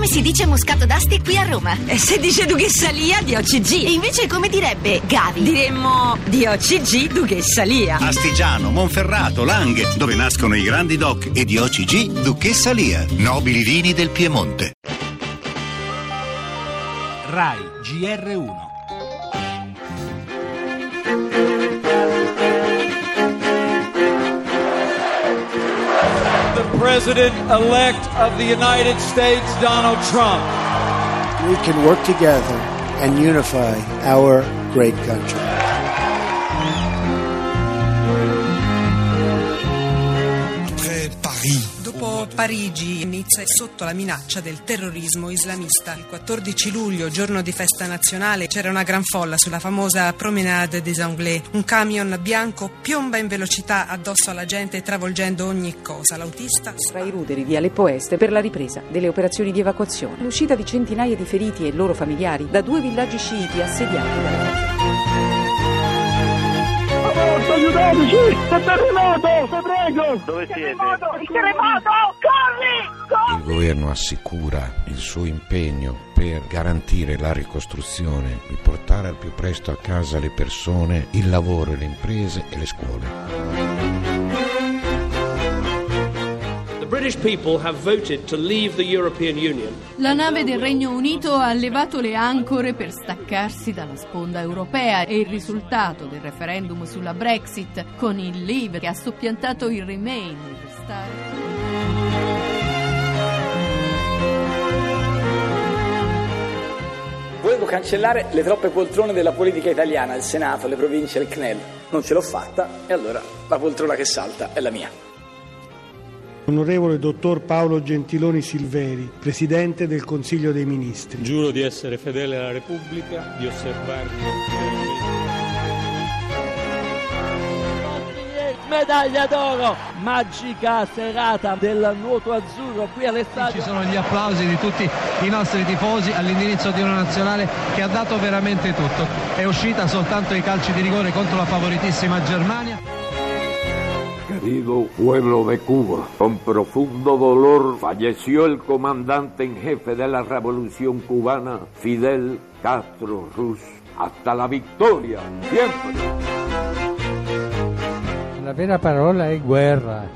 Come si dice Moscato d'Asti qui a Roma? E se dice Duchessa Lia di OCG? E invece come direbbe Gavi? Diremmo di OCG Duchessa Lia. Astigiano, Monferrato, Langhe, dove nascono i grandi doc e di OCG Duchessa Lia. Nobili vini del Piemonte. RAI GR1 President elect of the United States, Donald Trump. we can work together and unify our great country. Parigi, Nizza è sotto la minaccia del terrorismo islamista. Il 14 luglio, giorno di festa nazionale, c'era una gran folla sulla famosa Promenade des Anglais. Un camion bianco piomba in velocità addosso alla gente, travolgendo ogni cosa. L'autista tra i ruderi di Aleppo Est per la ripresa delle operazioni di evacuazione. L'uscita di centinaia di feriti e loro familiari da due villaggi sciiti assediati dalla aiutateci! È terremoto! Vi prego! Dove siete? Il terremoto! Corri! Il governo assicura il suo impegno per garantire la ricostruzione, il portare al più presto a casa le persone, il lavoro, le imprese e le scuole. La nave del Regno Unito ha levato le ancore per staccarsi dalla sponda europea e il risultato del referendum sulla Brexit con il Leave che ha soppiantato il Remain Volevo cancellare le troppe poltrone della politica italiana, il Senato, le province e il CNEL. Non ce l'ho fatta e allora la poltrona che salta è la mia. Onorevole dottor Paolo Gentiloni Silveri, Presidente del Consiglio dei Ministri. Giuro di essere fedele alla Repubblica, di osservarvi medaglia d'oro, magica serata del nuoto azzurro qui all'estadio. Ci sono gli applausi di tutti i nostri tifosi all'indirizzo di una nazionale che ha dato veramente tutto. È uscita soltanto i calci di rigore contro la favoritissima Germania. Querido pueblo de Cuba, con profundo dolor falleció el comandante en jefe de la revolución cubana, Fidel Castro Ruz. Hasta la victoria, siempre. La vera parola è guerra.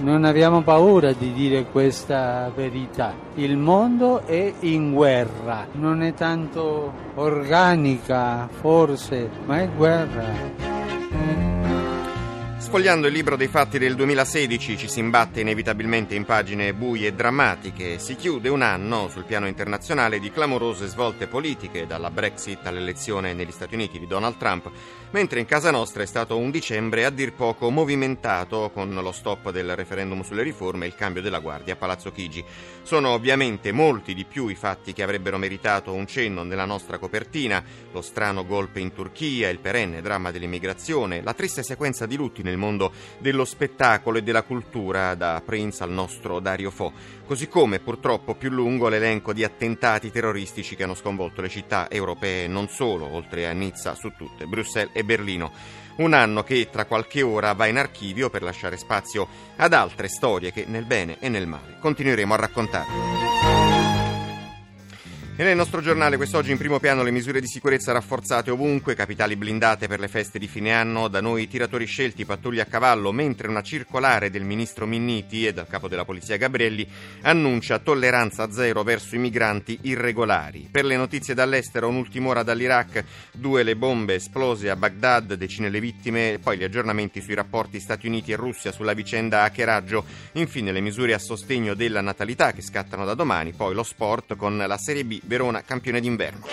Non abbiamo paura di dire questa verità. Il mondo è in guerra, non è tanto organica forse, ma è guerra. Sfogliando il libro dei fatti del 2016 ci si imbatte inevitabilmente in pagine buie e drammatiche. Si chiude un anno sul piano internazionale di clamorose svolte politiche, dalla Brexit all'elezione negli Stati Uniti di Donald Trump, mentre in casa nostra è stato un dicembre a dir poco movimentato con lo stop del referendum sulle riforme e il cambio della guardia a Palazzo Chigi. Sono ovviamente molti di più i fatti che avrebbero meritato un cenno nella nostra copertina, lo strano golpe in Turchia, il perenne dramma dell'immigrazione, la triste sequenza di lutti nel mondo dello spettacolo e della cultura, da Prince al nostro Dario Fo, così come purtroppo più lungo l'elenco di attentati terroristici che hanno sconvolto le città europee non solo, oltre a Nizza su tutte, Bruxelles e Berlino. Un anno che tra qualche ora va in archivio per lasciare spazio ad altre storie che nel bene e nel male continueremo a raccontare. E nel nostro giornale quest'oggi in primo piano le misure di sicurezza rafforzate ovunque, capitali blindate per le feste di fine anno, da noi tiratori scelti, pattuglie a cavallo, mentre una circolare del ministro Minniti e dal capo della polizia Gabrielli annuncia tolleranza zero verso i migranti irregolari. Per le notizie dall'estero, un'ultima ora dall'Iraq, due le bombe esplose a Baghdad, decine le vittime, poi gli aggiornamenti sui rapporti Stati Uniti e Russia sulla vicenda hackeraggio, infine le misure a sostegno della natalità che scattano da domani, poi lo sport con la Serie B Verona campione d'inverno.